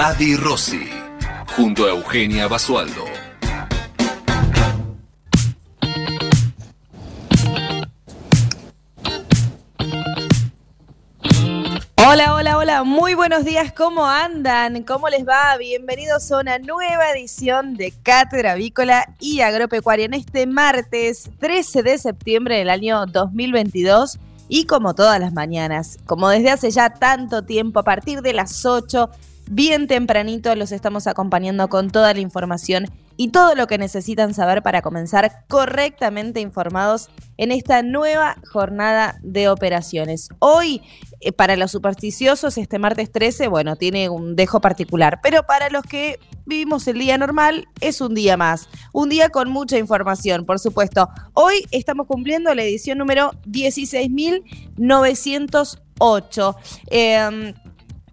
Adi Rossi, junto a Eugenia Basualdo. Hola, hola, hola, muy buenos días, ¿cómo andan? ¿Cómo les va? Bienvenidos a una nueva edición de Cátedra Avícola y Agropecuaria en este martes 13 de septiembre del año 2022 y como todas las mañanas, como desde hace ya tanto tiempo, a partir de las 8 bien tempranito los estamos acompañando con toda la información y todo lo que necesitan saber para comenzar correctamente informados en esta nueva jornada de operaciones. Hoy, eh, para los supersticiosos, este martes 13, bueno, tiene un dejo particular, pero para los que vivimos el día normal, es un día más, un día con mucha información, por supuesto. Hoy estamos cumpliendo la edición número 16.908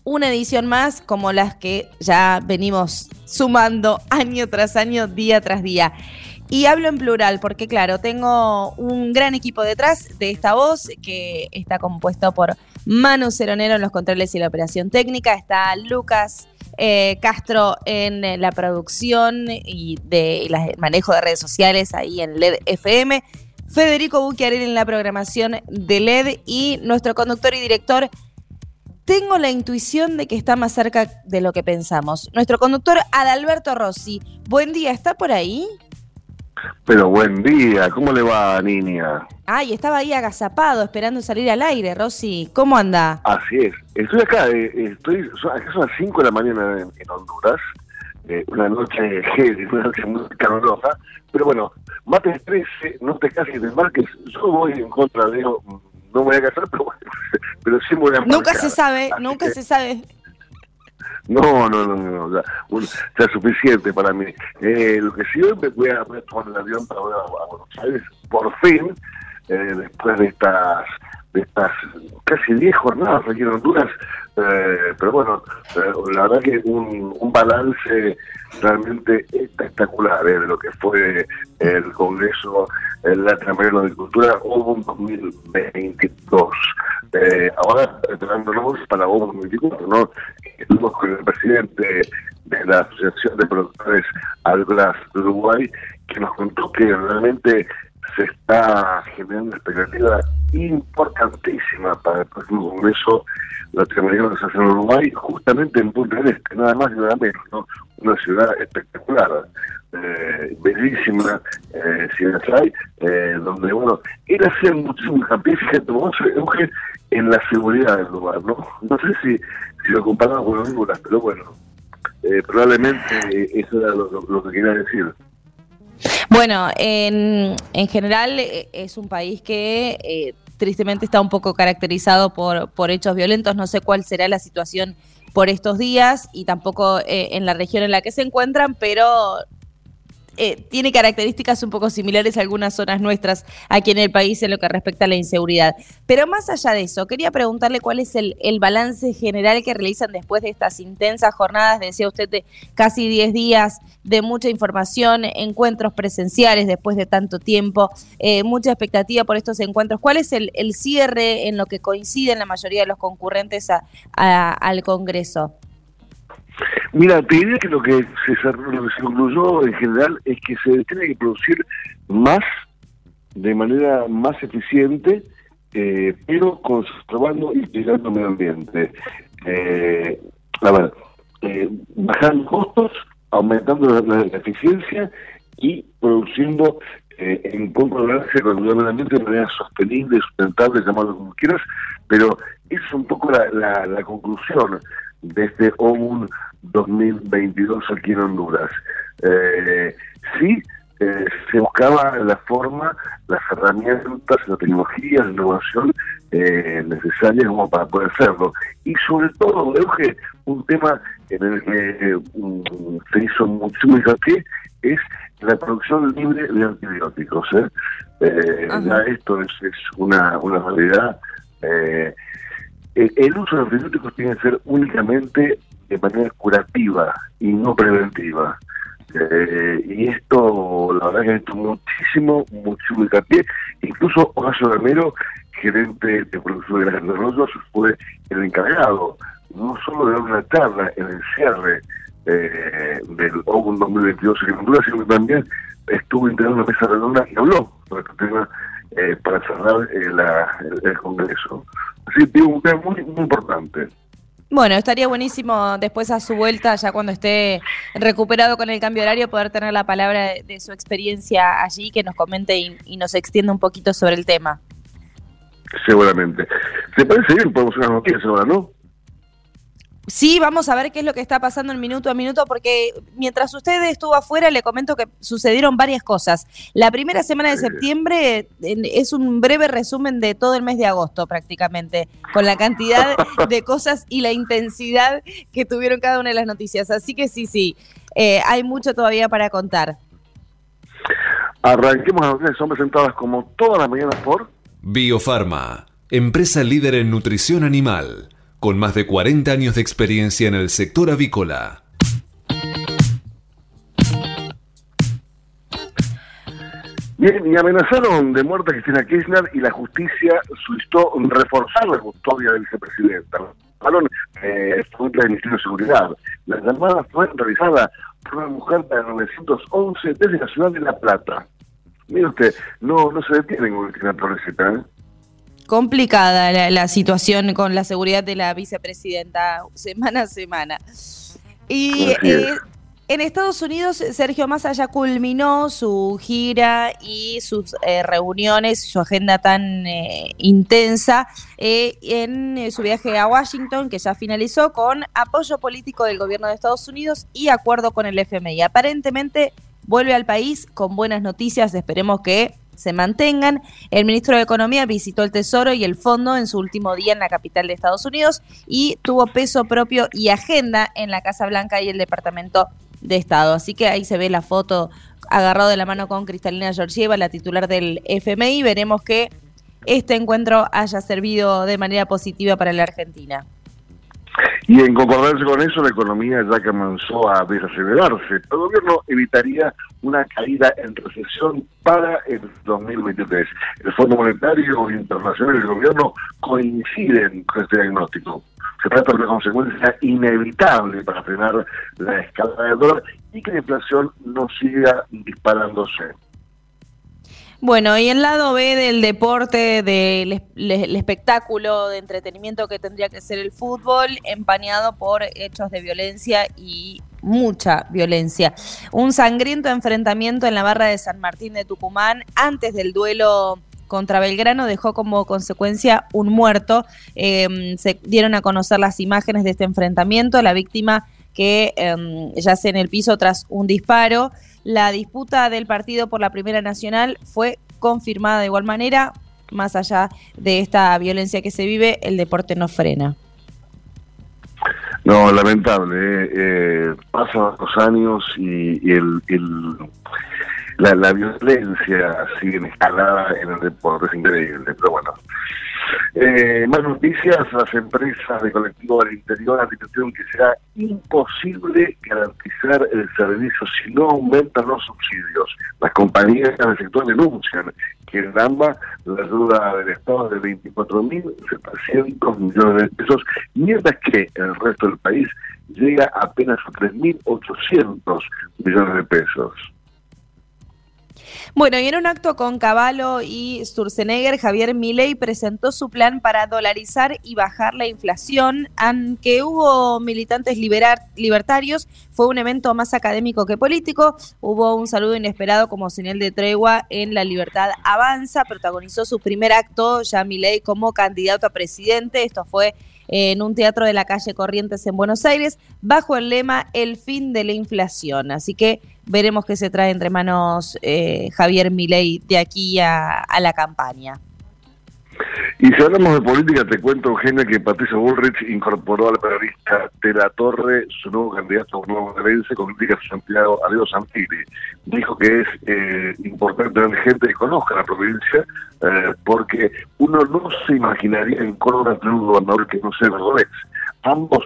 una edición más como las que ya venimos sumando año tras año, día tras día. Y hablo en plural porque, claro, tengo un gran equipo detrás de esta voz que está compuesto por Manu Ceronero en los controles y la operación técnica. Está Lucas eh, Castro en la producción y de manejo de redes sociales ahí en LED FM. Federico Buchiarelli en la programación de LED y nuestro conductor y director tengo la intuición de que está más cerca de lo que pensamos. Nuestro conductor Adalberto Rossi. Buen día, ¿está por ahí? Pero buen día, ¿cómo le va, niña? Ay, estaba ahí agazapado, esperando salir al aire, Rossi. ¿Cómo anda? Así es. Estoy acá, eh, estoy, acá son las 5 de la mañana en, Honduras. Eh, una noche una noche muy calurosa. Pero bueno, mate 13, no te cases de marques. Yo voy en contra de no me voy a casar, pero, pero sí me voy a Nunca se sabe, nunca se sabe. No, no, no, no, ya, suficiente para mí. Eh, lo que sí hoy me voy a, tomar el avión para volver a, Buenos Aires, por fin, eh, después de estas de estas casi 10 jornadas aquí en Honduras, eh, pero bueno, eh, la verdad que un, un balance realmente espectacular eh, de lo que fue el Congreso Latinoamericano de Cultura OVO 2022. Eh, ahora, preparándonos para OVO 2024, ¿no? Estuvimos con el presidente de la Asociación de Productores Agrícolas de Uruguay, que nos contó que realmente se está generando una expectativa importantísima para el próximo Congreso Latinoamericano de Asociación de Uruguay, justamente en Punta del Este, nada más y nada menos, ¿no? Una ciudad espectacular, eh, bellísima, eh, si hay, eh, donde, bueno, él hacía muchísimo hincapié, fíjate, vamos en la seguridad del lugar, ¿no? No sé si, si lo comparamos con Honduras, pero bueno, eh, probablemente eso era lo que quería decir. Bueno, en, en general eh, es un país que eh, tristemente está un poco caracterizado por, por hechos violentos. No sé cuál será la situación por estos días y tampoco eh, en la región en la que se encuentran, pero eh, tiene características un poco similares a algunas zonas nuestras aquí en el país en lo que respecta a la inseguridad. Pero más allá de eso, quería preguntarle cuál es el, balance general que realizan después de estas intensas jornadas, decía usted, de casi 10 días de mucha información, encuentros presenciales después de tanto tiempo, eh, mucha expectativa por estos encuentros. ¿Cuál es el, cierre en lo que coinciden la mayoría de los concurrentes al Congreso? Mira, te diría que lo que se, lo se concluyó en general es que se tiene que producir más de manera más eficiente, eh, pero conservando y cuidando el medio ambiente. Eh, a ver, eh, bajando costos, aumentando la, eficiencia y produciendo eh, en concordancia con el medio ambiente de manera sostenible, sustentable, llamarlo como quieras, pero es un poco la, la conclusión de este OMUN 2022 aquí en Honduras. Eh, sí, eh, se buscaba la forma, las herramientas, la tecnología, la innovación eh, necesarias como para poder hacerlo. Y sobre todo, que un tema en el que se hizo muchísimo hincapié es la producción libre de antibióticos. ¿eh? Eh, ya esto es, una, una realidad. Eh, el, uso de antibióticos tiene que ser únicamente de manera curativa y no preventiva. y esto, la verdad que ha hecho muchísimo, muchísimo hincapié. Incluso Horacio Ramero, gerente de producción de grandes rollos, fue el encargado no solo de dar una charla en el cierre eh, del OGUN 2022 Agricultura, sino que también estuvo integrando una mesa redonda y habló sobre este tema eh, para cerrar eh, el, Congreso. Así que un tema muy, muy importante. Bueno, estaría buenísimo después a su vuelta, ya cuando esté recuperado con el cambio horario, poder tener la palabra de, su experiencia allí, que nos comente y, y, nos extienda un poquito sobre el tema. Seguramente. ¿Se parece bien? Podemos hacer una noticia ahora, ¿no? Sí, vamos a ver qué es lo que está pasando en minuto a minuto, porque mientras usted estuvo afuera, le comento que sucedieron varias cosas. La primera semana de septiembre es un breve resumen de todo el mes de agosto, prácticamente, con la cantidad de cosas y la intensidad que tuvieron cada una de las noticias. Así que sí, sí, eh, hay mucho todavía para contar. Arranquemos las noticias, son presentadas como todas las mañanas por Biofarma, empresa líder en nutrición animal con más de 40 años de experiencia en el sector avícola. Bien, y amenazaron de muerte a Cristina Kirchner y la justicia solicitó reforzar la custodia del vicepresidenta. Hablaron eh, del Ministerio de Seguridad. La llamada fue realizada por una mujer de 911 desde la ciudad de La Plata. Mire usted, no, no se detienen con Cristina Torres, ¿eh? Complicada la, situación con la seguridad de la vicepresidenta semana a semana. Y eh, en Estados Unidos, Sergio Massa ya culminó su gira y sus eh, reuniones, su agenda tan eh, intensa en su viaje a Washington, que ya finalizó con apoyo político del gobierno de Estados Unidos y acuerdo con el FMI. Aparentemente vuelve al país con buenas noticias, esperemos que se mantengan. El ministro de Economía visitó el Tesoro y el Fondo en su último día en la capital de Estados Unidos y tuvo peso propio y agenda en la Casa Blanca y el Departamento de Estado. Así que ahí se ve la foto agarrado de la mano con Cristalina Georgieva, la titular del FMI. Veremos que este encuentro haya servido de manera positiva para la Argentina. Y en concordancia con eso, la economía ya comenzó a desacelerarse. El gobierno evitaría una caída en recesión para el 2023. El Fondo Monetario Internacional y el gobierno coinciden con este diagnóstico. Se trata de una consecuencia inevitable para frenar la escala del dólar y que la inflación no siga disparándose. Bueno, y el lado B del deporte, del espectáculo, de entretenimiento que tendría que ser el fútbol, empañado por hechos de violencia y mucha violencia. Un sangriento enfrentamiento en la barra de San Martín de Tucumán antes del duelo contra Belgrano dejó como consecuencia un muerto. Em, se dieron a conocer las imágenes de este enfrentamiento. La víctima que em, yace en el piso tras un disparo. La disputa del partido por la Primera Nacional fue confirmada de igual manera. Más allá de esta violencia que se vive, el deporte no frena. No, lamentable. Eh, eh pasan los años y, el, la, la, violencia sigue escalada en el deporte. Es increíble, pero bueno. Eh, más noticias, las empresas de colectivo del interior advirtieron que será imposible garantizar el servicio si no aumentan los subsidios. Las compañías del sector denuncian que en ambas la ayuda del Estado es de 24.700 millones de pesos, mientras que el resto del país llega apenas a 3.800 millones de pesos. Bueno, y en un acto con Caballo y Sturzenegger, Javier Milei presentó su plan para dolarizar y bajar la inflación. Aunque hubo militantes libertarios, fue un evento más académico que político. Hubo un saludo inesperado como señal de tregua en La Libertad Avanza. Protagonizó su primer acto ya Milei como candidato a presidente. Esto fue en un teatro de la calle Corrientes en Buenos Aires, bajo el lema El fin de la inflación. Así que veremos qué se trae entre manos eh, Javier Milei de aquí a, la campaña. Y si hablamos de política, te cuento, Eugenia, que Patricia Bullrich incorporó al periodista de la Torre su nuevo candidato nuevo gerencia con críticas a Santiago Ariel Santini. Dijo que es eh, importante tener gente que conozca la provincia, eh, porque uno no se imaginaría en Córdoba tener un gobernador que no sea cordobés. Ambos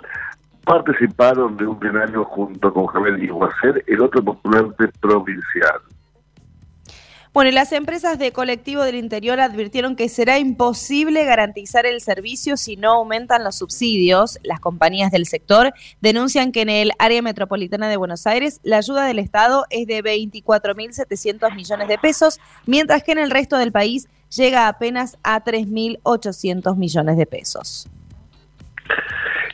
participaron de un plenario junto con Javier Iguacer, el otro postulante provincial. Bueno, las empresas de colectivo del interior advirtieron que será imposible garantizar el servicio si no aumentan los subsidios. Las compañías del sector denuncian que en el área metropolitana de Buenos Aires la ayuda del Estado es de 24.700 millones de pesos, mientras que en el resto del país llega apenas a 3.800 millones de pesos.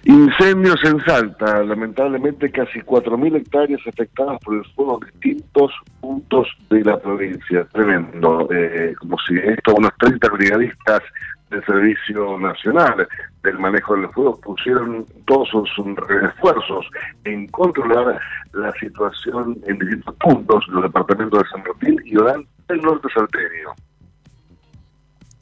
Incendios en Salta, lamentablemente casi 4.000 hectáreas afectadas por el fuego en distintos puntos de la provincia. Tremendo, eh, como si esto, unos 30 brigadistas del Servicio Nacional del Manejo del Fuego pusieron todos sus esfuerzos en controlar la situación en distintos puntos de los departamentos de San Martín y Orán del norte salteño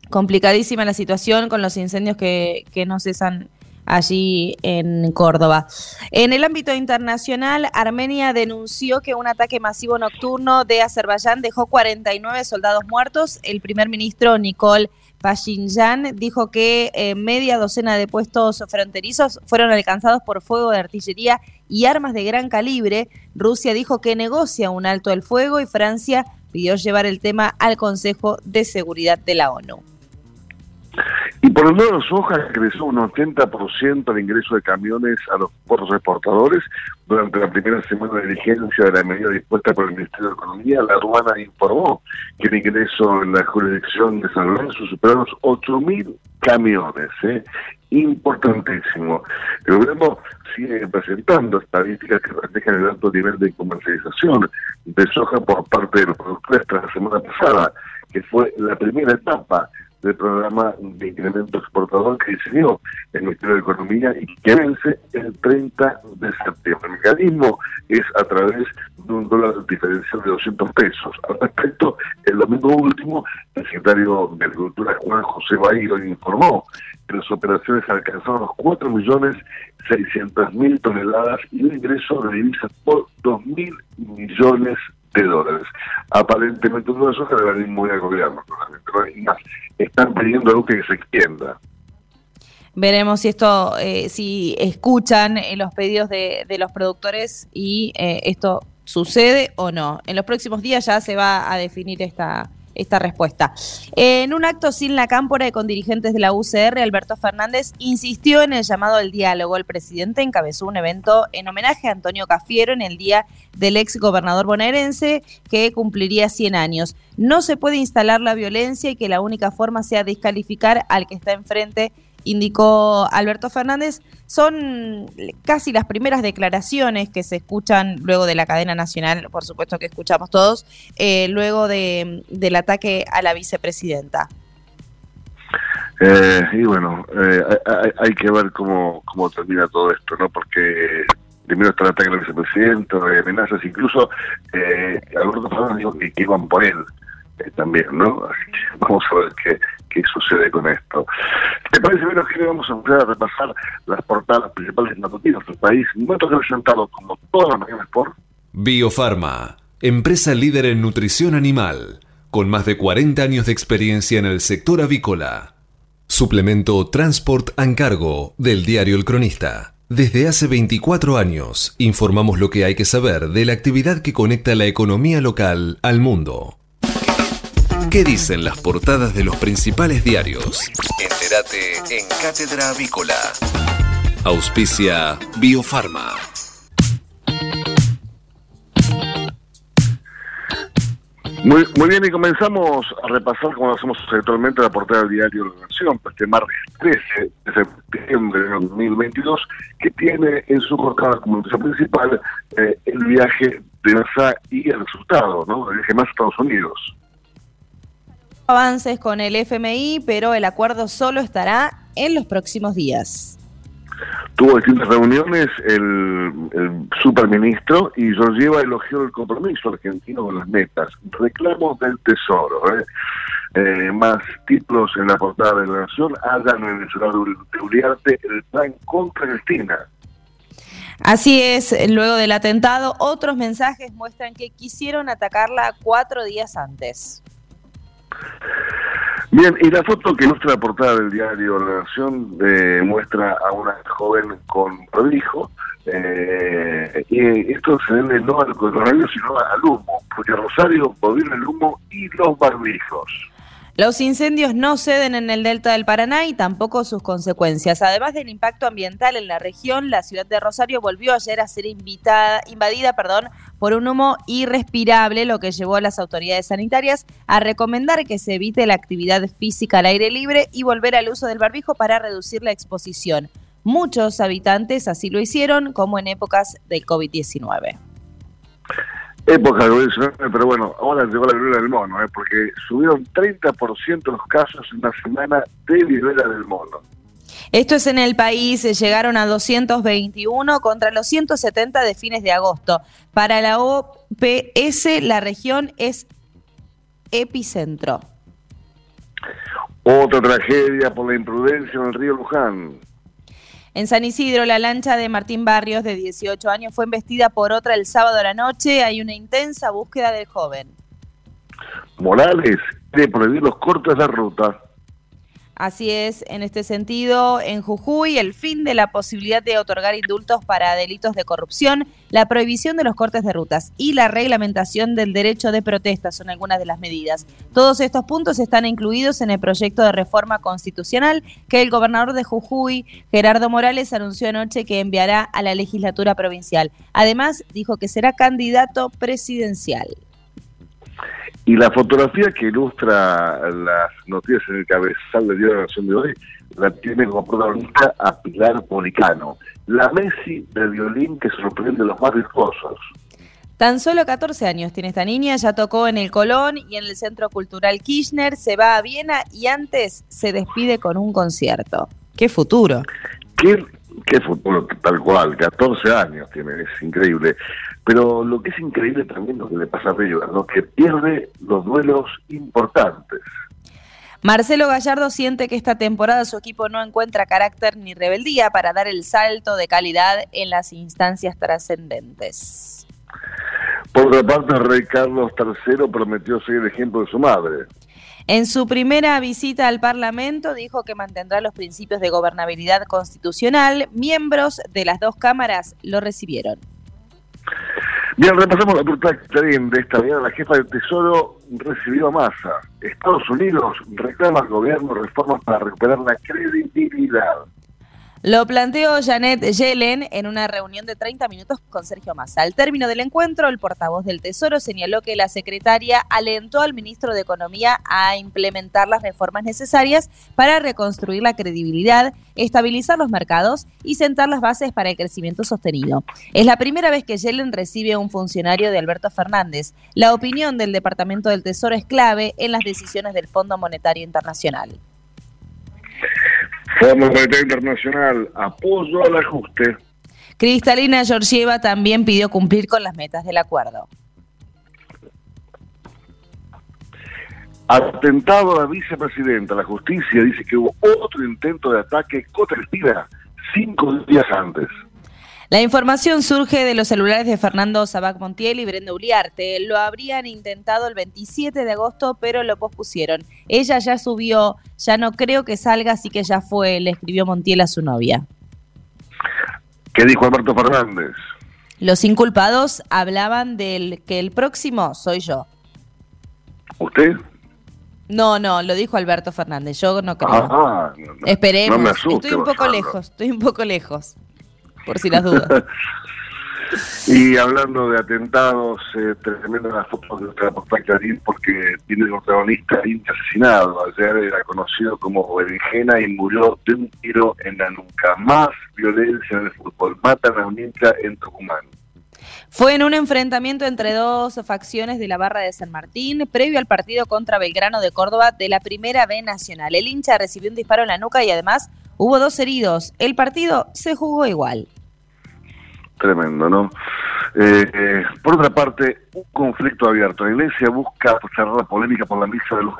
complicadísima la situación con los incendios que, que no cesan allí en Córdoba. En el ámbito internacional, Armenia denunció que un ataque masivo nocturno de Azerbaiyán dejó 49 soldados muertos. El primer ministro Nicole Pashinyan dijo que eh, media docena de puestos fronterizos fueron alcanzados por fuego de artillería y armas de gran calibre. Rusia dijo que negocia un alto el fuego y Francia pidió llevar el tema al Consejo de Seguridad de la ONU. Y por el lado de soja creció un 80% el ingreso de camiones a los puertos exportadores durante la primera semana de vigencia de la medida dispuesta por el Ministerio de Economía. La aduana informó que el ingreso en la jurisdicción de San Lorenzo superó los 8.000 camiones. ¿eh? Importantísimo. El gobierno sigue presentando estadísticas que reflejan el alto nivel de comercialización de soja por parte de los productores tras la semana pasada, que fue la primera etapa del programa de incremento exportador que diseñó el Ministerio de Economía y que vence el 30 de septiembre. El mecanismo es a través de un dólar diferencial de 200 pesos. Al respecto, el domingo último, el secretario de Agricultura Juan José Bahiro informó que las operaciones alcanzaron los 4.600.000 toneladas y un ingreso de divisas por 2.000 millones de dólares. Aparentemente todo eso se debe muy al gobierno, están pidiendo algo que se extienda. Veremos si esto, eh, si escuchan eh, los pedidos de, los productores y eh, esto sucede o no. En los próximos días ya se va a definir esta, esta respuesta. En un acto sin la cámpora y con dirigentes de la UCR, Alberto Fernández insistió en el llamado al diálogo. El presidente encabezó un evento en homenaje a Antonio Cafiero en el día del ex gobernador bonaerense que cumpliría 100 años. No se puede instalar la violencia y que la única forma sea descalificar al que está enfrente indicó Alberto Fernández, son casi las primeras declaraciones que se escuchan luego de la cadena nacional, por supuesto que escuchamos todos, eh, luego de, del ataque a la vicepresidenta. Eh, y bueno, eh, hay, que ver cómo, cómo termina todo esto, ¿no? Porque primero está el ataque a la vicepresidenta, amenazas, incluso Alberto Fernández dijo que iban por él también, ¿no? Así que vamos a ver qué, qué sucede con esto. ¿Te parece bien que vamos a empezar a repasar las portadas principales noticias del país? Momento presentado como todas las mañanas por Biofarma, empresa líder en nutrición animal, con más de 40 años de experiencia en el sector avícola. Suplemento Transport and Cargo del diario El Cronista. Desde hace 24 años informamos lo que hay que saber de la actividad que conecta la economía local al mundo. ¿Qué dicen las portadas de los principales diarios? Entérate en Cátedra Avícola. Auspicia Biofarma. Muy, muy bien, y comenzamos a repasar, como lo hacemos habitualmente, la portada del diario La Nación, este martes 13 de septiembre de 2022, que tiene en su portada como noticia principal eh, el viaje de NASA y el resultado, ¿no? El viaje más a Estados Unidos avances con el FMI, pero el acuerdo solo estará en los próximos días. Tuvo distintas reuniones el, superministro y lleva elogió el compromiso argentino con las metas, reclamos del Tesoro. ¿eh? eh, más títulos en la portada de la Nación, hayan mencionado de Uriarte el plan contra Cristina. Así es, luego del atentado, otros mensajes muestran que quisieron atacarla cuatro días antes. Bien, y la foto que la portada del diario La Nación eh, muestra a una joven con hijo eh, y esto se debe no al coronavirus, sino al humo, porque Rosario volvió el humo y los barbijos. Los incendios no ceden en el delta del Paraná y tampoco sus consecuencias. Además del impacto ambiental en la región, la ciudad de Rosario volvió ayer a ser invitada, invadida perdón, por un humo irrespirable, lo que llevó a las autoridades sanitarias a recomendar que se evite la actividad física al aire libre y volver al uso del barbijo para reducir la exposición. Muchos habitantes así lo hicieron, como en épocas del COVID-19 época pero bueno, ahora llegó la viruela del mono, ¿eh? porque subieron 30% los casos en una semana de viruela del mono. Esto es en el país, eh, llegaron a 221 contra los 170 de fines de agosto. Para la OPS, la región es epicentro. Otra tragedia por la imprudencia en el río Luján. En San Isidro, la lancha de Martín Barrios, de 18 años, fue embestida por otra el sábado a la noche. Hay una intensa búsqueda del joven. Morales quiere prohibir los cortes de ruta. Así es, en este sentido, en Jujuy, el fin de la posibilidad de otorgar indultos para delitos de corrupción, la prohibición de los cortes de rutas y la reglamentación del derecho de protesta son algunas de las medidas. Todos estos puntos están incluidos en el proyecto de reforma constitucional que el gobernador de Jujuy, Gerardo Morales, anunció anoche que enviará a la legislatura provincial. Además, dijo que será candidato presidencial. Y la fotografía que ilustra las noticias en el cabezal del Día de la Nación de hoy la tiene como protagonista a Pilar Policano, la Messi del violín que sorprende a los más virtuosos. Tan solo 14 años tiene esta niña, ya tocó en el Colón y en el Centro Cultural Kirchner, se va a Viena y antes se despide con un concierto. ¡Qué futuro! ¿Qué, qué futuro tal cual? 14 años tiene, es increíble. Pero lo que es increíble también lo que le pasa a River, que pierde los duelos importantes. Marcelo Gallardo siente que esta temporada su equipo no encuentra carácter ni rebeldía para dar el salto de calidad en las instancias trascendentes. Por otra parte, el rey Carlos III prometió seguir el ejemplo de su madre. En su primera visita al Parlamento dijo que mantendrá los principios de gobernabilidad constitucional. Miembros de las dos cámaras lo recibieron. Bien, repasamos la puerta de esta mañana. La jefa del Tesoro recibió a Massa. Estados Unidos reclama al gobierno reformas para recuperar la credibilidad. Lo planteó Janet Yellen en una reunión de 30 minutos con Sergio Massa. Al término del encuentro, el portavoz del Tesoro señaló que la secretaria alentó al ministro de Economía a implementar las reformas necesarias para reconstruir la credibilidad, estabilizar los mercados y sentar las bases para el crecimiento sostenido. Es la primera vez que Yellen recibe a un funcionario de Alberto Fernández. La opinión del Departamento del Tesoro es clave en las decisiones del Fondo Monetario Internacional. Fondo Monetario Internacional, apoyo al ajuste. Cristalina Georgieva también pidió cumplir con las metas del acuerdo. Atentado a la vicepresidenta, la justicia dice que hubo otro intento de ataque contra cinco días antes. La información surge de los celulares de Fernando Sabac Montiel y Brenda Uliarte. Lo habrían intentado el 27 de agosto, pero lo pospusieron. Ella ya subió, ya no creo que salga, así que ya fue, le escribió Montiel a su novia. ¿Qué dijo Alberto Fernández? Los inculpados hablaban del que el próximo soy yo. ¿Usted? No, no, lo dijo Alberto Fernández. Yo no creo. Ah, Esperemos. estoy un poco lejos, estoy un poco lejos por si las dudas. y hablando de atentados, eh, tremenda la foto de nuestra Clarín porque tiene un protagonista asesinado. Ayer era conocido como Berenjena y murió de un tiro en la nuca. Más violencia en el fútbol. Matan a un hincha en Tucumán. Fue en un enfrentamiento entre dos facciones de la barra de San Martín, previo al partido contra Belgrano de Córdoba de la Primera B Nacional. El hincha recibió un disparo en la nuca y además Hubo dos heridos. El partido se jugó igual. Tremendo, ¿no? Eh, eh, por otra parte, un conflicto abierto. La iglesia busca cerrar la polémica por la misa de los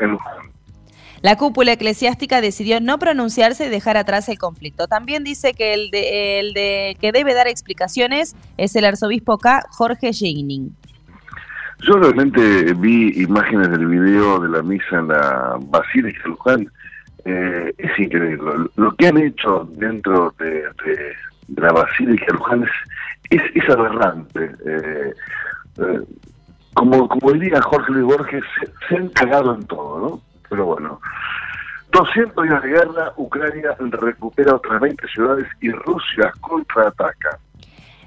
La cúpula eclesiástica decidió no pronunciarse y dejar atrás el conflicto. También dice que el, de, el de, que debe dar explicaciones es el arzobispo K. Jorge Jeining. Yo realmente vi imágenes del video de la misa en la Basílica Luján. Eh, es increíble. Lo, que han hecho dentro de, la Basílica Luján es, es, aberrante. Eh, eh, como, como diría Jorge Luis Borges, se, han cagado en todo, ¿no? Pero bueno. 200 días de guerra, Ucrania recupera otras 20 ciudades y Rusia contraataca.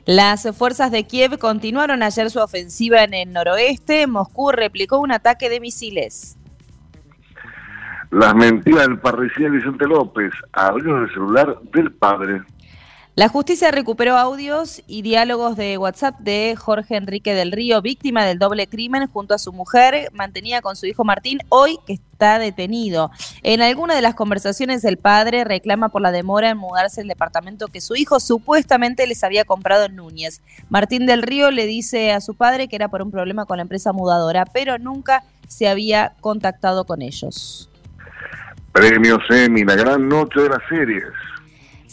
Las fuerzas de Kiev continuaron ayer su ofensiva en el noroeste. Moscú replicó un ataque de misiles. Las mentiras del parricida Vicente López abrió el celular del padre. La justicia recuperó audios y diálogos de WhatsApp de Jorge Enrique del Río, víctima del doble crimen junto a su mujer, mantenía con su hijo Martín, hoy que está detenido. En alguna de las conversaciones el padre reclama por la demora en mudarse al departamento que su hijo supuestamente les había comprado en Núñez. Martín del Río le dice a su padre que era por un problema con la empresa mudadora, pero nunca se había contactado con ellos. Premio Semi, la gran noche de las series.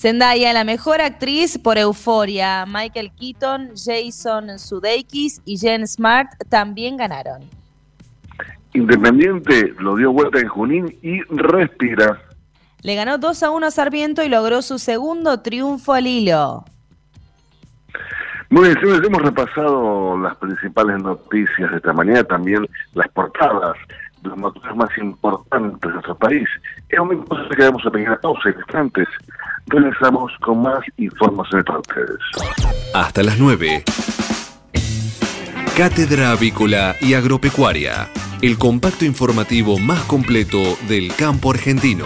Zendaya, la mejor actriz por Euforia. Michael Keaton, Jason Sudeikis y Jen Smart también ganaron. Independiente lo dio vuelta en Junín y respira. Le ganó 2 a 1 a Sarmiento y logró su segundo triunfo al hilo. Muy bien, señores, hemos repasado las principales noticias de esta mañana, también las portadas de los noticias más importantes de nuestro país. Es un momento que quedamos a pequeña pausa y instantes. Regresamos con más información para ustedes. Hasta las 9. Cátedra Avícola y Agropecuaria, el compacto informativo más completo del campo argentino.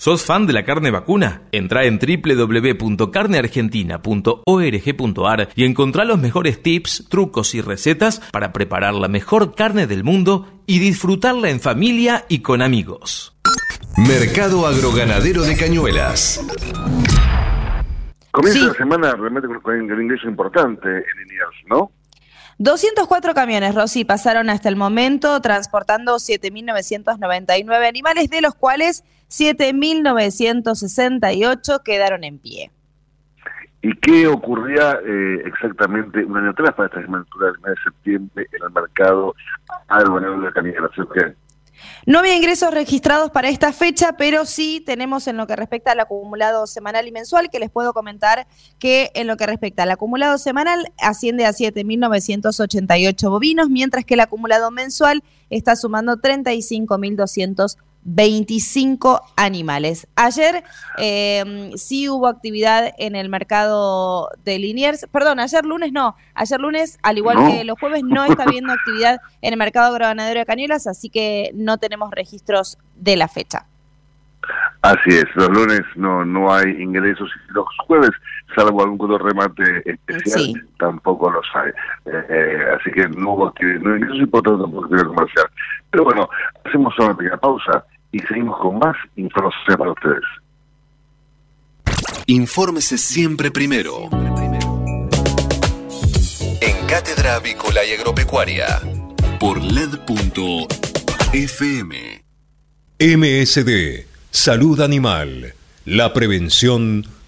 ¿Sos fan de la carne vacuna? Entra en www.carneargentina.org.ar y encontrá los mejores tips, trucos y recetas para preparar la mejor carne del mundo y disfrutarla en familia y con amigos. Mercado Agroganadero de Cañuelas. Comienza la semana realmente con un ingreso importante en INEARS, ¿no? 204 camiones, Rosy, pasaron hasta el momento transportando 7.999 animales, de los cuales 7.968 quedaron en pie. ¿Y qué ocurría eh, exactamente un año atrás para esta altura del mes de septiembre en el mercado aduanero de cancelación? No había ingresos registrados para esta fecha, pero sí tenemos en lo que respecta al acumulado semanal y mensual, que les puedo comentar que en lo que respecta al acumulado semanal asciende a 7.988 bovinos, mientras que el acumulado mensual está sumando 35.200 25 animales. Ayer eh, sí hubo actividad en el mercado de Liniers, perdón, ayer lunes no, ayer lunes, al igual que los jueves, no está habiendo actividad en el mercado agroganadero de Cañuelas, así que no tenemos registros de la fecha. Así es, los lunes no no hay ingresos y los jueves, salvo algún remate especial, tampoco los hay. Eh, eh, así que no hubo actividad, no ingresos importantes tampoco actividad comercial. Pero bueno, hacemos una pequeña pausa y seguimos con más información para ustedes. Infórmese siempre primero. En Cátedra Avícola y Agropecuaria. Por LED.fm. MSD. Salud Animal. La prevención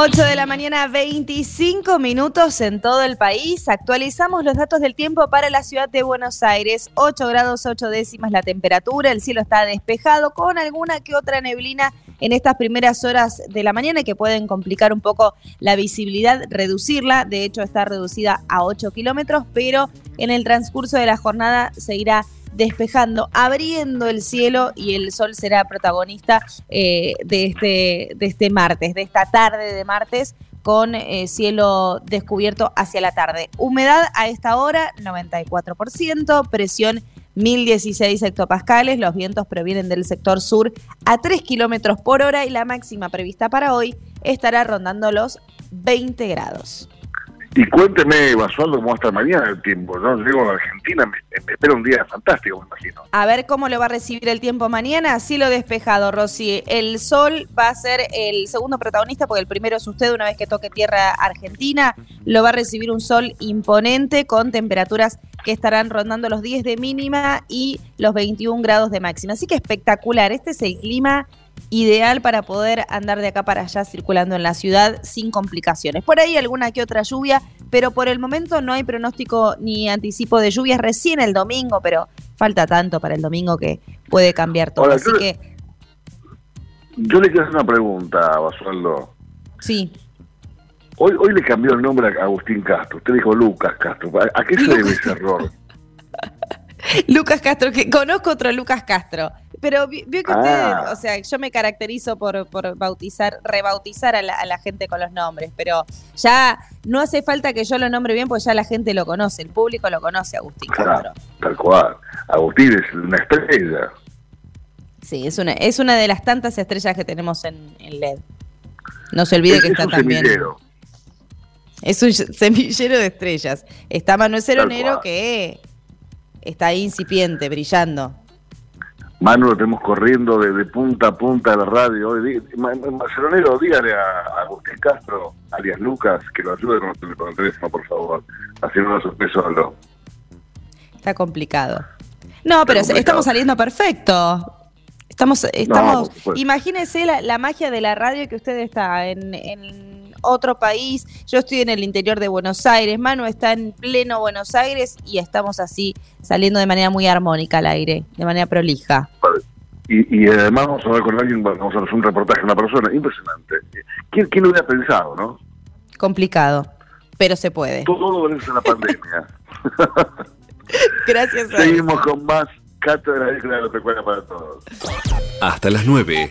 8 de la mañana, 25 minutos en todo el país. Actualizamos los datos del tiempo para la ciudad de Buenos Aires. 8 grados 8 décimas la temperatura, el cielo está despejado con alguna que otra neblina en estas primeras horas de la mañana que pueden complicar un poco la visibilidad, reducirla. De hecho, está reducida a 8 kilómetros, pero en el transcurso de la jornada se irá despejando, abriendo el cielo y el sol será protagonista eh, de, este, de este martes, de esta tarde de martes con eh, cielo descubierto hacia la tarde. Humedad a esta hora 94%, presión 1016 hectopascales, los vientos provienen del sector sur a 3 kilómetros por hora y la máxima prevista para hoy estará rondando los 20 grados. Y cuénteme, Basualdo, cómo va mañana el tiempo. Yo llego a la Argentina, me, me espera un día fantástico, me imagino. A ver cómo lo va a recibir el tiempo mañana. Cielo despejado, Rosy. El sol va a ser el segundo protagonista, porque el primero es usted una vez que toque tierra argentina. Lo va a recibir un sol imponente con temperaturas que estarán rondando los 10 de mínima y los 21 grados de máxima. Así que espectacular. Este es el clima ideal para poder andar de acá para allá circulando en la ciudad sin complicaciones. Por ahí alguna que otra lluvia, pero por el momento no hay pronóstico ni anticipo de lluvias. Recién el domingo, pero falta tanto para el domingo que puede cambiar todo. Así yo que Yo le quiero hacer una pregunta, Basualdo. sí. Hoy, hoy le cambió el nombre a Agustín Castro. Usted dijo Lucas Castro. ¿A, a qué se debe ese error? Lucas Castro, que conozco otro Lucas Castro. Pero vi- vio que usted, Ah. o sea, yo me caracterizo por, por bautizar, rebautizar a la, a la gente con los nombres, pero ya no hace falta que yo lo nombre bien, porque ya la gente lo conoce, el público lo conoce, Agustín. Claro, tal cual. Agustín es una estrella. Sí, es una, es una de las tantas estrellas que tenemos en, en LED. No se olvide Es- que es está un también. semillero. Es un semillero de estrellas. Está Manuel Ceronero que está ahí incipiente, brillando. Manu lo tenemos corriendo de, de punta a punta de la radio. Hoy, di- Ma- Ma- Maceronero, dígale a, a Agustín Castro, alias Lucas, que lo ayude con, el- con el teléfono, por favor. Así no lo solo. Está complicado. No, pero complicado. estamos saliendo perfecto. Estamos, estamos. supuesto. imagínese la, la magia de la radio que usted está en, en otro país. Yo estoy en el interior de Buenos Aires. Manu está en pleno Buenos Aires y estamos así saliendo de manera muy armónica al aire, de manera prolija. Y, y además vamos a hablar con alguien, vamos a hacer un reportaje a una persona. Impresionante. ¿Quién, quién lo hubiera pensado, no? Complicado, pero se puede. Todo obedece a la pandemia. Gracias a Seguimos con más Cátedra de la Pecuaria para Todos. Hasta las 9.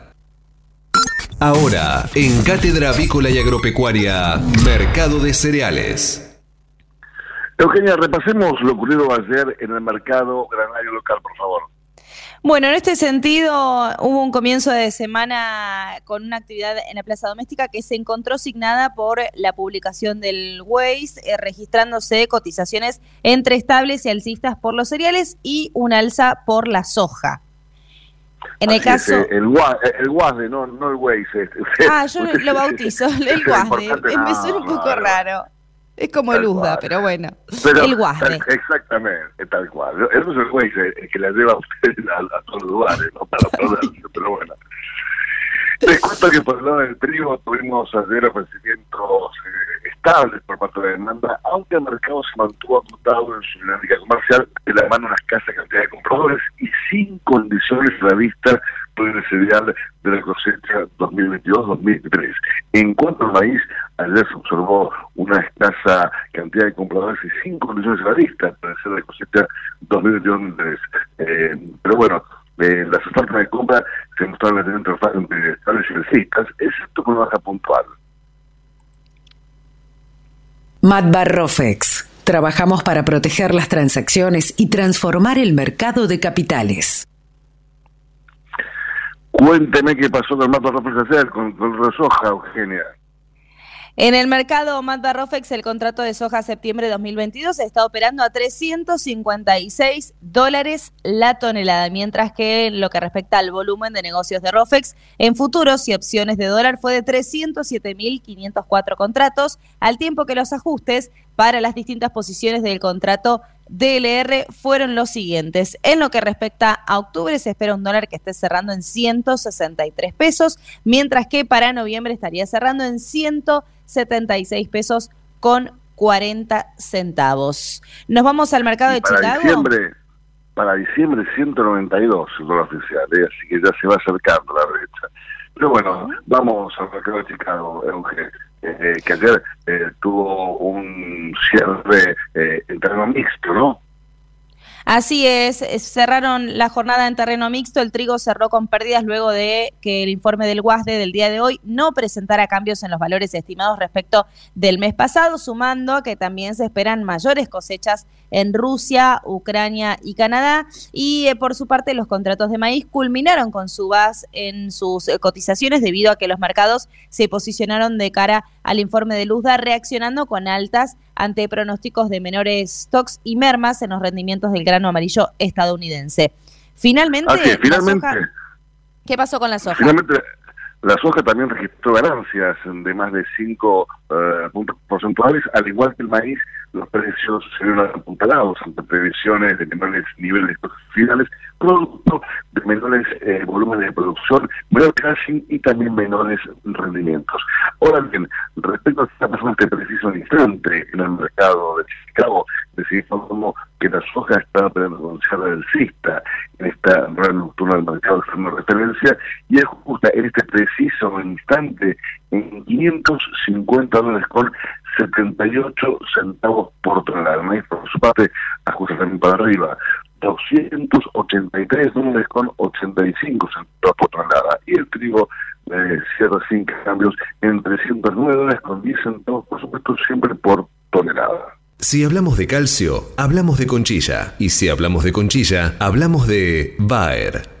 Ahora, en Cátedra Avícola y Agropecuaria, Mercado de Cereales. Eugenia, repasemos lo ocurrido ayer en el mercado granario local, por favor. Bueno, en este sentido, hubo un comienzo de semana con una actividad en la Plaza Doméstica que se encontró signada por la publicación del Waze, eh, registrándose cotizaciones entre estables y alcistas por los cereales y un alza por la soja. En el Así es, caso... eh, el, eh, el guasde, no, no el Waze. Usted- Ah, yo lo bautizo, el guasde. Me no, suena un poco no. raro. Es como el USDA, pero bueno. Pero- el guasde. tal- Exactamente, tal cual. Eso es el Waze el que la lleva a usted a, a todos los lugares, ¿no? Para perderse, pero bueno. Les cuento que por el lado del trigo tuvimos ayer ofrecimientos eh, estables por parte de la demanda, aunque el mercado se mantuvo acotado en su dinámica comercial de la mano una escasa cantidad de compradores y sin condiciones a la vista por el cereal de la cosecha 2022-2023. En cuanto al maíz, ayer se observó una escasa cantidad de compradores y sin condiciones a la vista para hacer la cosecha 2022-2023. Eh, pero bueno, eh, las ofertas de compra se mostraron estables y alcistas, excepto por baja puntual. Matbarrofex. Trabajamos para proteger las transacciones y transformar el mercado de capitales. Cuénteme qué pasó con el mapa de con, con el soja, Eugenia. En el mercado Mata Rofex, el contrato de soja septiembre de 2022 está operando a 356 dólares la tonelada, mientras que en lo que respecta al volumen de negocios de Rofex, en futuros y opciones de dólar fue de 307.504 contratos, al tiempo que los ajustes para las distintas posiciones del contrato DLR fueron los siguientes. En lo que respecta a octubre, se espera un dólar que esté cerrando en 163 pesos, mientras que para noviembre estaría cerrando en 176 pesos con 40 centavos. Nos vamos al mercado de para Chicago. Diciembre, para diciembre 192 el dólar oficial, ¿eh? así que ya se va acercando la brecha. Pero bueno, vamos al mercado de Chicago, Eugenio, eh, que ayer eh, tuvo un cierre eh, en terreno mixto, ¿no? Así es, es, cerraron la jornada en terreno mixto, el trigo cerró con pérdidas luego de que el informe del WASDE del día de hoy no presentara cambios en los valores estimados respecto del mes pasado, sumando a que también se esperan mayores cosechas en Rusia, Ucrania y Canadá. Y eh, por su parte, los contratos de maíz culminaron con subas en sus eh, cotizaciones debido a que los mercados se posicionaron de cara al informe de Luzda, reaccionando con altas ante pronósticos de menores stocks y mermas en los rendimientos del grano amarillo estadounidense. Finalmente, soja- ¿qué pasó con la soja? Finalmente, la soja también registró ganancias de más de 5 puntos porcentuales, al igual que el maíz, los precios se vieron apuntalados ante previsiones de menores niveles de costos finales, producto de menores eh, volúmenes de producción, menor cashing y también menores rendimientos. Ahora bien, respecto a que pasando en este preciso instante en el mercado de Chicago, decimos como que la soja está pronunciada del CISTA en esta rueda nocturna del mercado de referencia y es justa en este preciso instante en 550 dólares con 78 centavos por tonelada. El maíz, por su parte, ajusta también para arriba. 283 dólares con 85 centavos por tonelada. Y el trigo eh, cierra sin cambios en 309 dólares con 10 centavos, por supuesto, siempre por tonelada. Si hablamos de calcio, hablamos de conchilla. Y si hablamos de conchilla, hablamos de Bayer.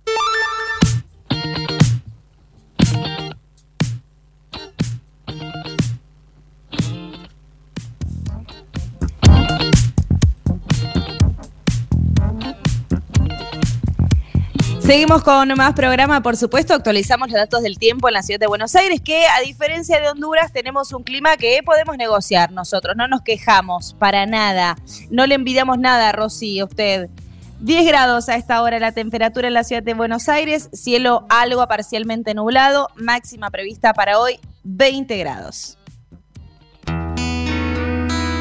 Seguimos con más programa, por supuesto, actualizamos los datos del tiempo en la ciudad de Buenos Aires, que a diferencia de Honduras tenemos un clima que podemos negociar nosotros, no nos quejamos para nada, no le envidiamos nada, Rosy, a usted. 10 grados a esta hora la temperatura en la ciudad de Buenos Aires, cielo algo parcialmente nublado, máxima prevista para hoy 20 grados.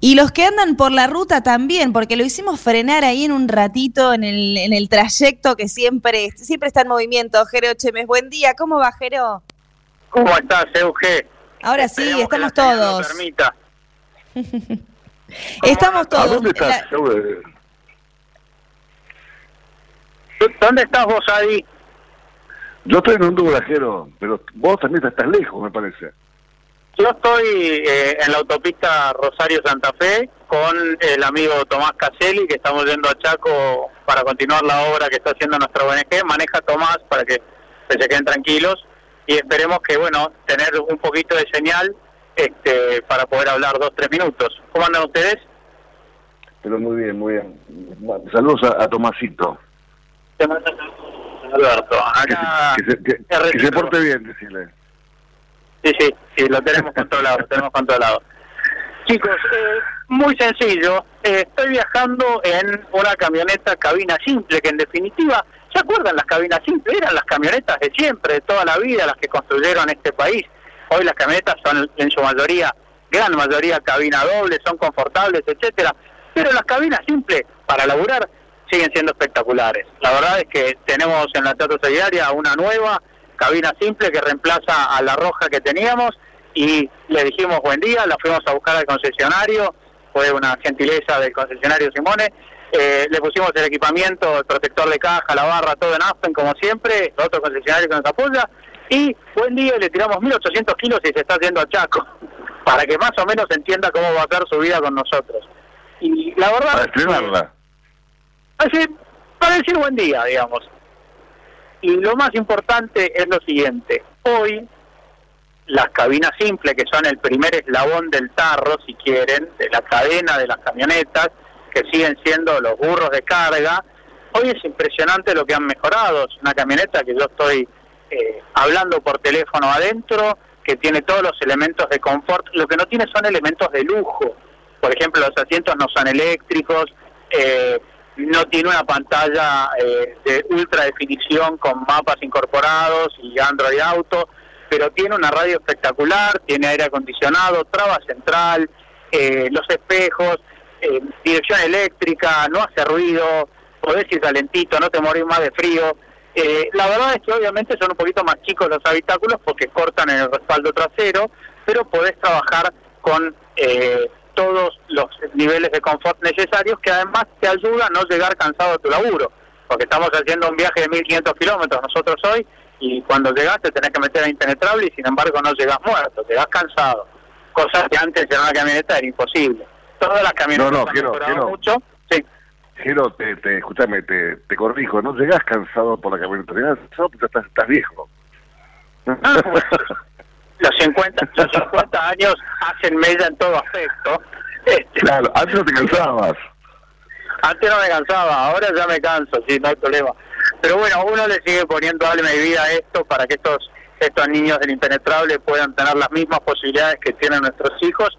Y los que andan por la ruta también, porque lo hicimos frenar ahí en un ratito en el, en el trayecto que siempre, siempre está en movimiento. Jero Chemes, buen día. ¿Cómo va, Jero? ¿Cómo estás, Euge? Ahora sí, que estamos la todos. permita. Estamos ¿A todos. dónde estás? La-? ¿Dónde estás vos ahí? Yo estoy en Honduras, Jero, pero vos también estás lejos, me parece. Yo estoy eh, en la autopista Rosario-Santa Fe con el amigo Tomás Caselli, que estamos yendo a Chaco para continuar la obra que está haciendo nuestra ONG. Maneja Tomás para que, se queden tranquilos y esperemos que, bueno, tener un poquito de señal este, para poder hablar dos, tres minutos. ¿Cómo andan ustedes? Pero muy bien, muy bien. Saludos a, a Tomasito. Alberto. Que Acá... se, que se- que- se porte bien, decirle. Sí, sí, sí, lo tenemos controlado, lo tenemos controlado. Chicos, eh, muy sencillo. Eh, estoy viajando en una camioneta cabina simple, que en definitiva, ¿se acuerdan las cabinas simples? Eran las camionetas de siempre, de toda la vida, las que construyeron este país. Hoy las camionetas son en su mayoría, gran mayoría, cabina doble, son confortables, etcétera. Pero las cabinas simples, para laburar, siguen siendo espectaculares. La verdad es que tenemos en la Teatro Solidaria una nueva cabina simple que reemplaza a la roja que teníamos y le dijimos buen día, la fuimos a buscar al concesionario, fue una gentileza del concesionario Simone, eh, le pusimos el equipamiento, el protector de caja, la barra, todo en Aspen como siempre, otro concesionario que nos apoya, y buen día le tiramos 1800 kilos y se está haciendo a Chaco, para que más o menos entienda cómo va a ser su vida con nosotros. Y la verdad... Para estrenarla. Así, para decir buen día, digamos. Y lo más importante es lo siguiente, hoy las cabinas simples, que son el primer eslabón del tarro, si quieren, de la cadena de las camionetas, que siguen siendo los burros de carga, hoy es impresionante lo que han mejorado. Es una camioneta que yo estoy eh, hablando por teléfono adentro, que tiene todos los elementos de confort, lo que no tiene son elementos de lujo. Por ejemplo, los asientos no son eléctricos, eh, no tiene una pantalla eh, de ultra definición con mapas incorporados y Android Auto pero tiene una radio espectacular, tiene aire acondicionado, traba central, eh, los espejos, eh, dirección eléctrica, no hace ruido, podés ir calentito, no te morís más de frío. Eh, la verdad es que obviamente son un poquito más chicos los habitáculos porque cortan el respaldo trasero, pero podés trabajar con todos los niveles de confort necesarios que además te ayudan a no llegar cansado a tu laburo, porque estamos haciendo un viaje de 1500 kilómetros nosotros hoy y cuando llegas te tenés que meter a impenetrable y sin embargo no llegas muerto, llegas cansado. Cosas que antes en una camioneta era imposible. Todas las camionetas no, no, quiero, quiero, mucho. Sí. Quiero, te, te, escúchame, te, te corrijo, no llegas cansado por la camioneta, llegas cansado porque estás, estás viejo. Ah, los 50, los 50 años hacen mella en todo aspecto. Este, claro, antes no te cansabas. Antes no me cansaba, ahora ya me canso, sí, no hay problema. Pero bueno, uno le sigue poniendo alma y vida a esto para que estos estos niños del impenetrable puedan tener las mismas posibilidades que tienen nuestros hijos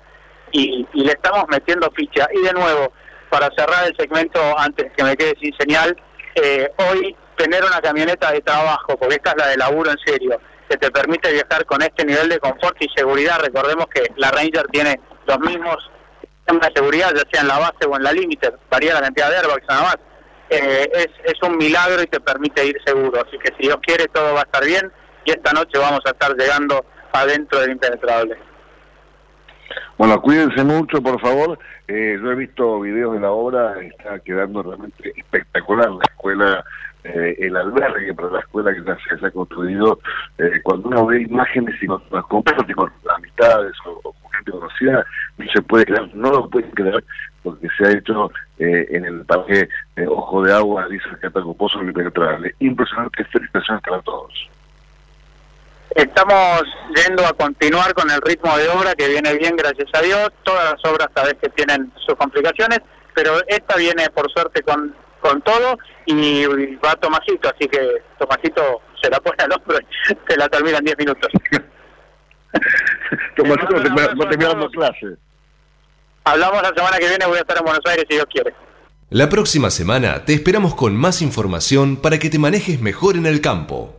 y, le estamos metiendo ficha. Y de nuevo, para cerrar el segmento antes que me quede sin señal, eh, hoy tener una camioneta de trabajo, porque esta es la de laburo en serio, que te permite viajar con este nivel de confort y seguridad. Recordemos que la Ranger tiene los mismos sistemas de seguridad, ya sea en la base o en la límite, varía la cantidad de airbags nada más eh, es, un milagro y te permite ir seguro. Así que si Dios quiere, todo va a estar bien y esta noche vamos a estar llegando adentro del impenetrable. Bueno, cuídense mucho, por favor. Eh, yo he visto videos de la obra, está quedando realmente espectacular la escuela, eh, el albergue para la escuela que se, ha construido. Eh, cuando uno ve imágenes y con, con, amistades o, con gente conocida, no se puede creer, no lo pueden creer porque se ha hecho eh, en el parque eh, Ojo de Agua, dice el Pozo Impenetrable. Impresionante, felicitaciones para todos. Estamos yendo a continuar con el ritmo de obra que viene bien, gracias a Dios. Todas las obras sabes que tienen sus complicaciones, pero esta viene por suerte con, con todo y va Tomasito, así que Tomasito se la pone al hombro y se la termina en 10 minutos. Tomasito va terminando clase. Hablamos la semana que viene, voy a estar en Buenos Aires si Dios quiere. La próxima semana te esperamos con más información para que te manejes mejor en el campo.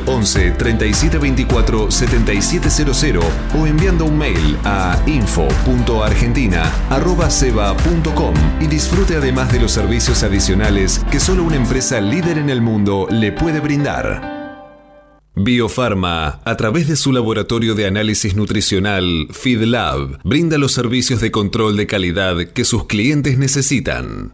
11 37 24 7700 o enviando un mail a info.argentina.ceba.com y disfrute además de los servicios adicionales que solo una empresa líder en el mundo le puede brindar. Biofarma, a través de su laboratorio de análisis nutricional, FeedLab, brinda los servicios de control de calidad que sus clientes necesitan.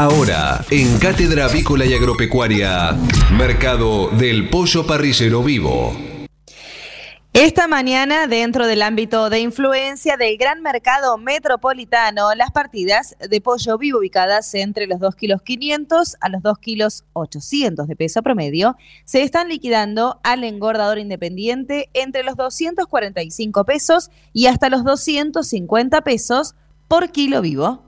Ahora, en Cátedra Avícola y Agropecuaria, Mercado del Pollo Parrillero Vivo. Esta mañana, dentro del ámbito de influencia del gran mercado metropolitano, las partidas de pollo vivo ubicadas entre los 2 kilos 500 a los 2 kilos 800 de peso promedio se están liquidando al engordador independiente entre los 245 pesos y hasta los 250 pesos por kilo vivo.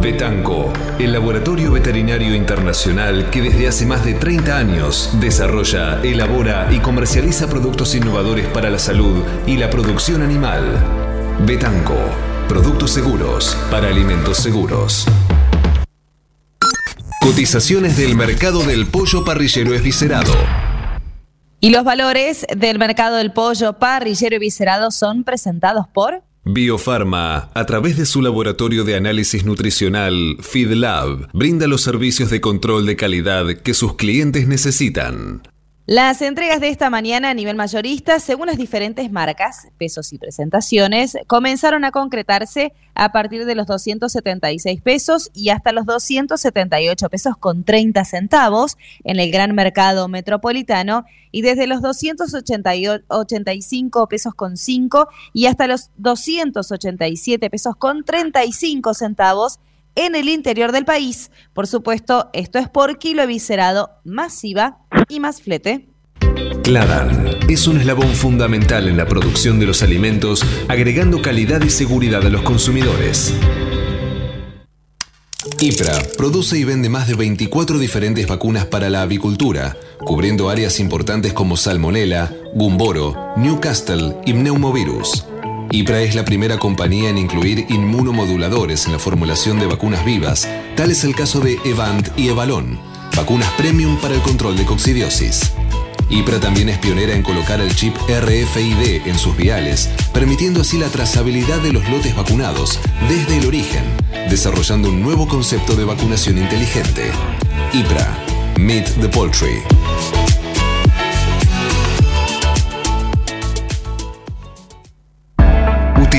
Betanco, el laboratorio veterinario internacional que desde hace más de 30 años desarrolla, elabora y comercializa productos innovadores para la salud y la producción animal. Betanco, productos seguros para alimentos seguros. Cotizaciones del mercado del pollo parrillero esviscerado. Y los valores del mercado del pollo parrillero y viscerado son presentados por... Biofarma, a través de su laboratorio de análisis nutricional FeedLab, brinda los servicios de control de calidad que sus clientes necesitan. Las entregas de esta mañana a nivel mayorista, según las diferentes marcas, pesos y presentaciones, comenzaron a concretarse a partir de los 276 pesos y hasta los 278 pesos con 30 centavos en el gran mercado metropolitano y desde los 285 pesos con 5 y hasta los 287 pesos con 35 centavos en el interior del país. Por supuesto, esto es por kilo viscerado, masiva y más flete. Cladan es un eslabón fundamental en la producción de los alimentos, agregando calidad y seguridad a los consumidores. IPRA produce y vende más de 24 diferentes vacunas para la avicultura, cubriendo áreas importantes como Salmonella, Gumboro, Newcastle y Pneumovirus. IPRA es la primera compañía en incluir inmunomoduladores en la formulación de vacunas vivas, tal es el caso de Evant y Evalon, vacunas premium para el control de coccidiosis. IPRA también es pionera en colocar el chip RFID en sus viales, permitiendo así la trazabilidad de los lotes vacunados desde el origen, desarrollando un nuevo concepto de vacunación inteligente. IPRA, Meet the Poultry.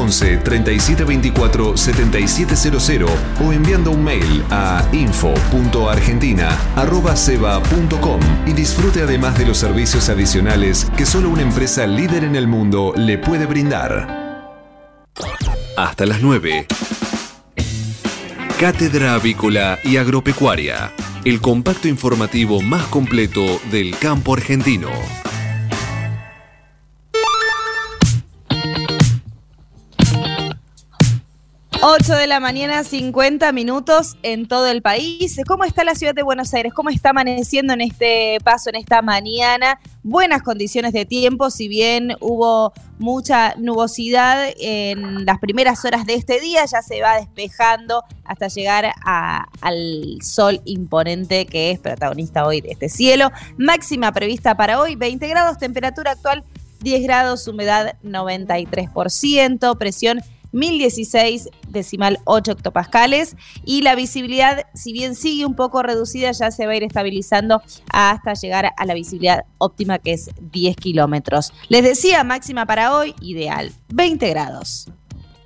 11 37 24 7700 o enviando un mail a info.argentina.ceba.com y disfrute además de los servicios adicionales que solo una empresa líder en el mundo le puede brindar. Hasta las 9. Cátedra Avícola y Agropecuaria, el compacto informativo más completo del campo argentino. 8 de la mañana, 50 minutos en todo el país. ¿Cómo está la ciudad de Buenos Aires? ¿Cómo está amaneciendo en este paso, en esta mañana? Buenas condiciones de tiempo, si bien hubo mucha nubosidad en las primeras horas de este día, ya se va despejando hasta llegar al sol imponente que es protagonista hoy de este cielo. Máxima prevista para hoy, 20 grados, temperatura actual 10 grados, humedad 93%, presión 1016 decimal 8 octopascales y la visibilidad, si bien sigue un poco reducida, ya se va a ir estabilizando hasta llegar a la visibilidad óptima que es 10 kilómetros. Les decía, máxima para hoy, ideal, 20 grados.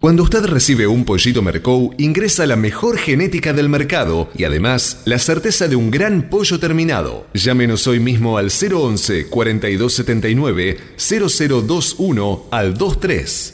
Cuando usted recibe un pollito Mercou, ingresa la mejor genética del mercado y además la certeza de un gran pollo terminado. Llámenos hoy mismo al 011 4279 0021 al 23.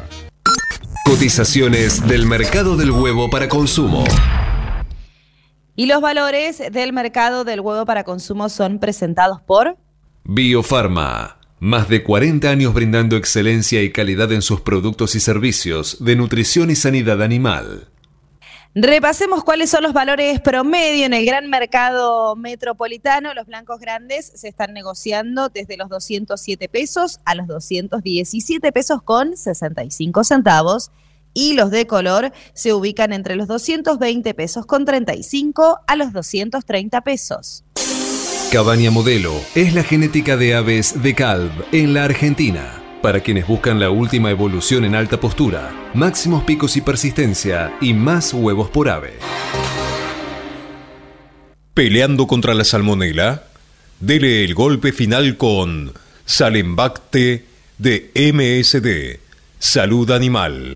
Cotizaciones del mercado del huevo para consumo. Y los valores del mercado del huevo para consumo son presentados por Biofarma. Más de 40 años brindando excelencia y calidad en sus productos y servicios de nutrición y sanidad animal. Repasemos cuáles son los valores promedio en el gran mercado metropolitano. Los blancos grandes se están negociando desde los 207 pesos a los 217 pesos con 65 centavos y los de color se ubican entre los 220 pesos con 35 a los 230 pesos. Cabaña Modelo es la genética de aves de Calv en la Argentina. Para quienes buscan la última evolución en alta postura, máximos picos y persistencia y más huevos por ave. Peleando contra la salmonela, dele el golpe final con Salembacte de MSD, Salud Animal.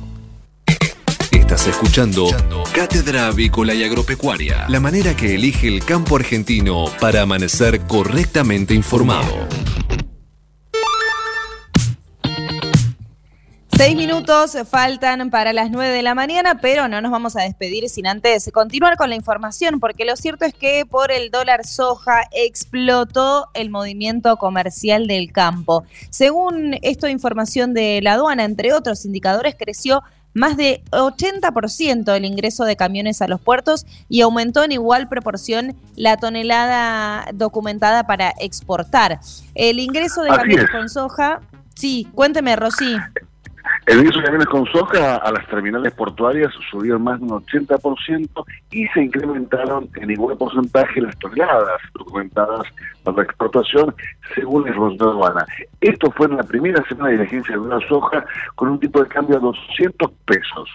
Estás escuchando Cátedra Avícola y Agropecuaria, la manera que elige el campo argentino para amanecer correctamente informado. Seis minutos faltan para las nueve de la mañana, pero no nos vamos a despedir sin antes continuar con la información, porque lo cierto es que por el dólar soja explotó el movimiento comercial del campo. Según esto, información de la aduana, entre otros indicadores, creció más de 80% el ingreso de camiones a los puertos y aumentó en igual proporción la tonelada documentada para exportar. El ingreso de Así camiones es. con soja, sí, cuénteme, Rosy. El ingreso de camiones con soja a las terminales portuarias subió más de un 80% y se incrementaron en igual porcentaje las toneladas documentadas para la exportación según el de Aduana. Esto fue en la primera semana de vigencia de una soja con un tipo de cambio a 200 pesos.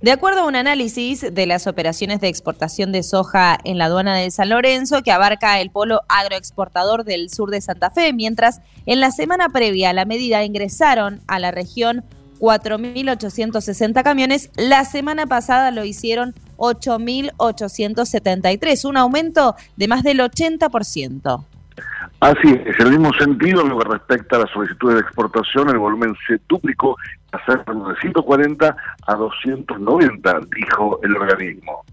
De acuerdo a un análisis de las operaciones de exportación de soja en la aduana de San Lorenzo, que abarca el polo agroexportador del sur de Santa Fe, mientras en la semana previa a la medida ingresaron a la región 4.860 camiones, la semana pasada lo hicieron 8.873, un aumento de más del 80%. Así es, en el mismo sentido, en lo que respecta a las solicitudes de exportación, el volumen se duplicó, pasando de 140 a 290, dijo el organismo.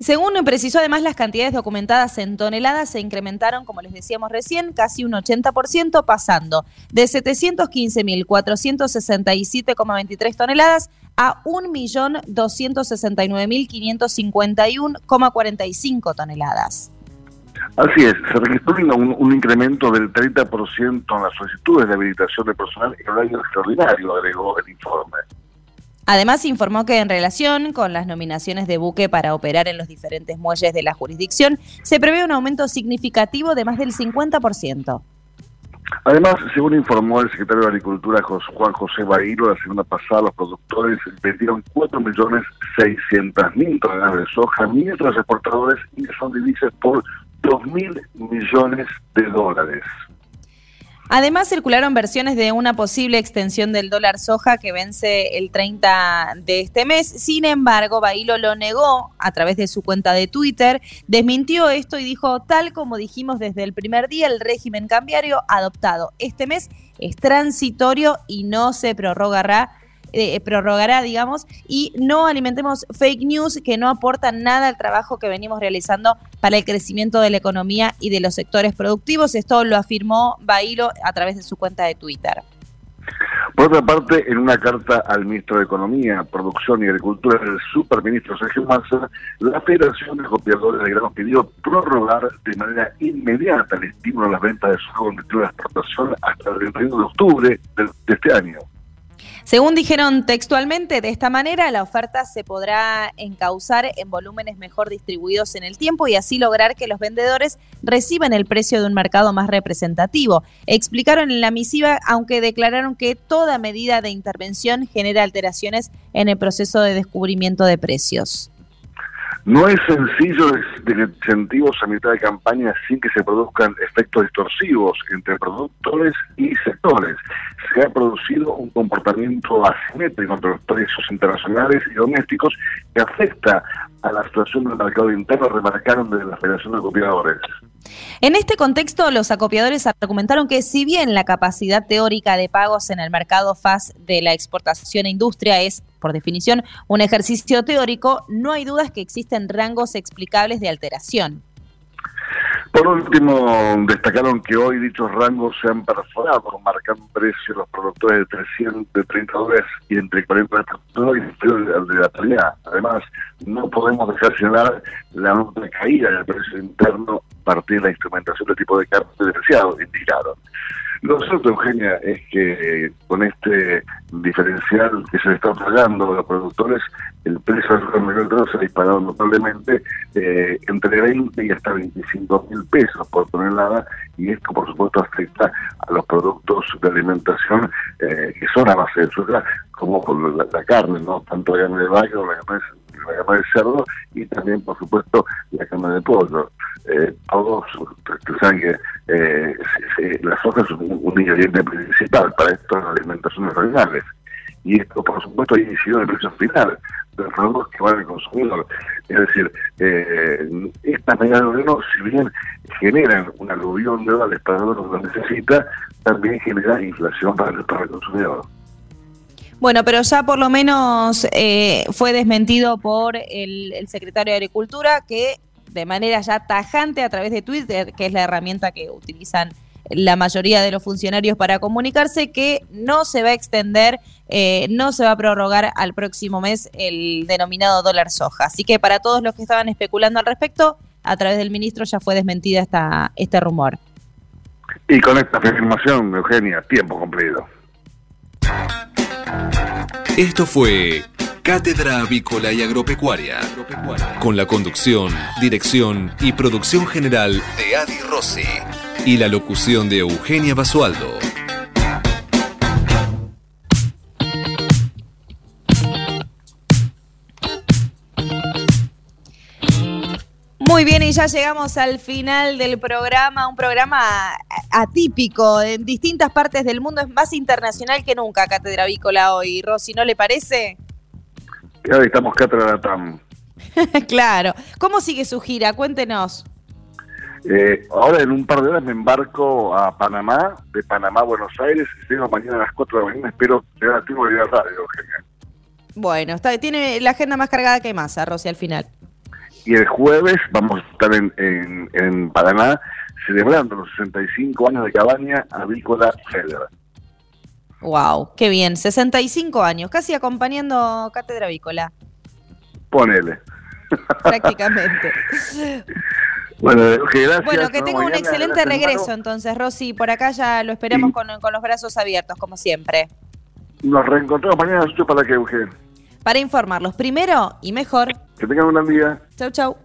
Según precisó además, las cantidades documentadas en toneladas se incrementaron, como les decíamos recién, casi un 80%, pasando de 715.467,23 toneladas a 1.269.551,45 toneladas. Así es, se registró un, un incremento del 30% en las solicitudes de habilitación de personal en horario extraordinario, agregó el informe. Además, informó que en relación con las nominaciones de buque para operar en los diferentes muelles de la jurisdicción, se prevé un aumento significativo de más del 50%. Además, según informó el secretario de Agricultura Juan José Bailo, la semana pasada los productores vendieron 4.600.000 toneladas de soja, mientras los exportadores ingresaron divisas por 2.000 millones de dólares. Además, circularon versiones de una posible extensión del dólar soja que vence el 30 de este mes. Sin embargo, Bailo lo negó a través de su cuenta de Twitter, desmintió esto y dijo, tal como dijimos desde el primer día, el régimen cambiario adoptado este mes es transitorio y no se prorrogará eh, prorrogará, digamos, y no alimentemos fake news que no aportan nada al trabajo que venimos realizando para el crecimiento de la economía y de los sectores productivos. Esto lo afirmó Bailo a través de su cuenta de Twitter. Por otra parte, en una carta al ministro de Economía, Producción y Agricultura del superministro Sergio Massa, la Federación de Copiadores de Granos pidió prorrogar de manera inmediata el estímulo a las ventas de con destino de exportación hasta el 31 de octubre de este año. Según dijeron textualmente, de esta manera la oferta se podrá encauzar en volúmenes mejor distribuidos en el tiempo y así lograr que los vendedores reciban el precio de un mercado más representativo. Explicaron en la misiva, aunque declararon que toda medida de intervención genera alteraciones en el proceso de descubrimiento de precios. No es sencillo de incentivos a mitad de campaña sin que se produzcan efectos distorsivos entre productores y sectores. Se ha producido un comportamiento asimétrico entre los precios internacionales y domésticos que afecta a la situación del mercado interno, remarcaron desde la Federación de Copiadores. En este contexto, los acopiadores argumentaron que si bien la capacidad teórica de pagos en el mercado FAS de la exportación e industria es, por definición, un ejercicio teórico, no hay dudas que existen rangos explicables de alteración. Por último, destacaron que hoy dichos rangos se han perforado, marcando precios los productores de 300, de 30 dólares y entre 40 dólares de la actualidad. Además, no podemos dejar señalar la nota caída del precio interno a partir de la instrumentación de tipo de cambio depreciado, indicaron. Lo cierto, Eugenia, es que con este diferencial que se le está pagando a los productores, el precio del supermercado se ha disparado notablemente eh, entre 20 y hasta 25 mil pesos por tonelada y esto, por supuesto, afecta a los productos de alimentación eh, que son a base de soja, como la, la carne, no tanto la carne de vaca la carne de la carne de cerdo y también, por supuesto, la carne de pollo. Eh, todos ustedes saben que eh, la soja es un, ingrediente principal para estas alimentaciones regionales. Y esto, por supuesto, ha incidido en el precio final los productos que van al consumidor. Es decir, eh, estas medidas de gobierno, si bien generan un aluvión de dólares para lo que necesita, también genera inflación para el, para el consumidor. Bueno, pero ya por lo menos eh, fue desmentido por el secretario de Agricultura que de manera ya tajante a través de Twitter, que es la herramienta que utilizan la mayoría de los funcionarios para comunicarse que no se va a extender, eh, no se va a prorrogar al próximo mes el denominado dólar soja. Así que para todos los que estaban especulando al respecto, a través del ministro ya fue desmentida esta, este rumor. Y con esta afirmación, Eugenia, tiempo completo. Esto fue Cátedra Avícola y Agropecuaria, con la conducción, dirección y producción general de Adi Rossi y la locución de Eugenia Basualdo. Muy bien, y ya llegamos al final del programa, un programa atípico en distintas partes del mundo, es más internacional que nunca Cátedra Avícola hoy. Rosy, ¿no le parece? Ya estamos Cátedra TAM. claro. ¿Cómo sigue su gira? Cuéntenos. Eh, ahora en un par de horas me embarco a Panamá, de Panamá a Buenos Aires, llego mañana a las 4 de la mañana, espero llegar a tiempo de ir a radio, genial. Bueno, está, tiene la agenda más cargada que más, Rosy, al final. Y el jueves vamos a estar en, en, en Paraná celebrando los 65 años de Cabaña Avícola Federal. Wow, qué bien, 65 años, casi acompañando Cátedra Avícola. Ponele. Prácticamente. Bueno, que gracias. Bueno, que tenga un excelente regreso hermano. entonces, Rosy. Por acá ya lo esperamos con, con los brazos abiertos, como siempre. Nos reencontramos mañana a las 8 para que Eugenio. Para informarlos primero y mejor. Que tengan un buen día. Chau, chau.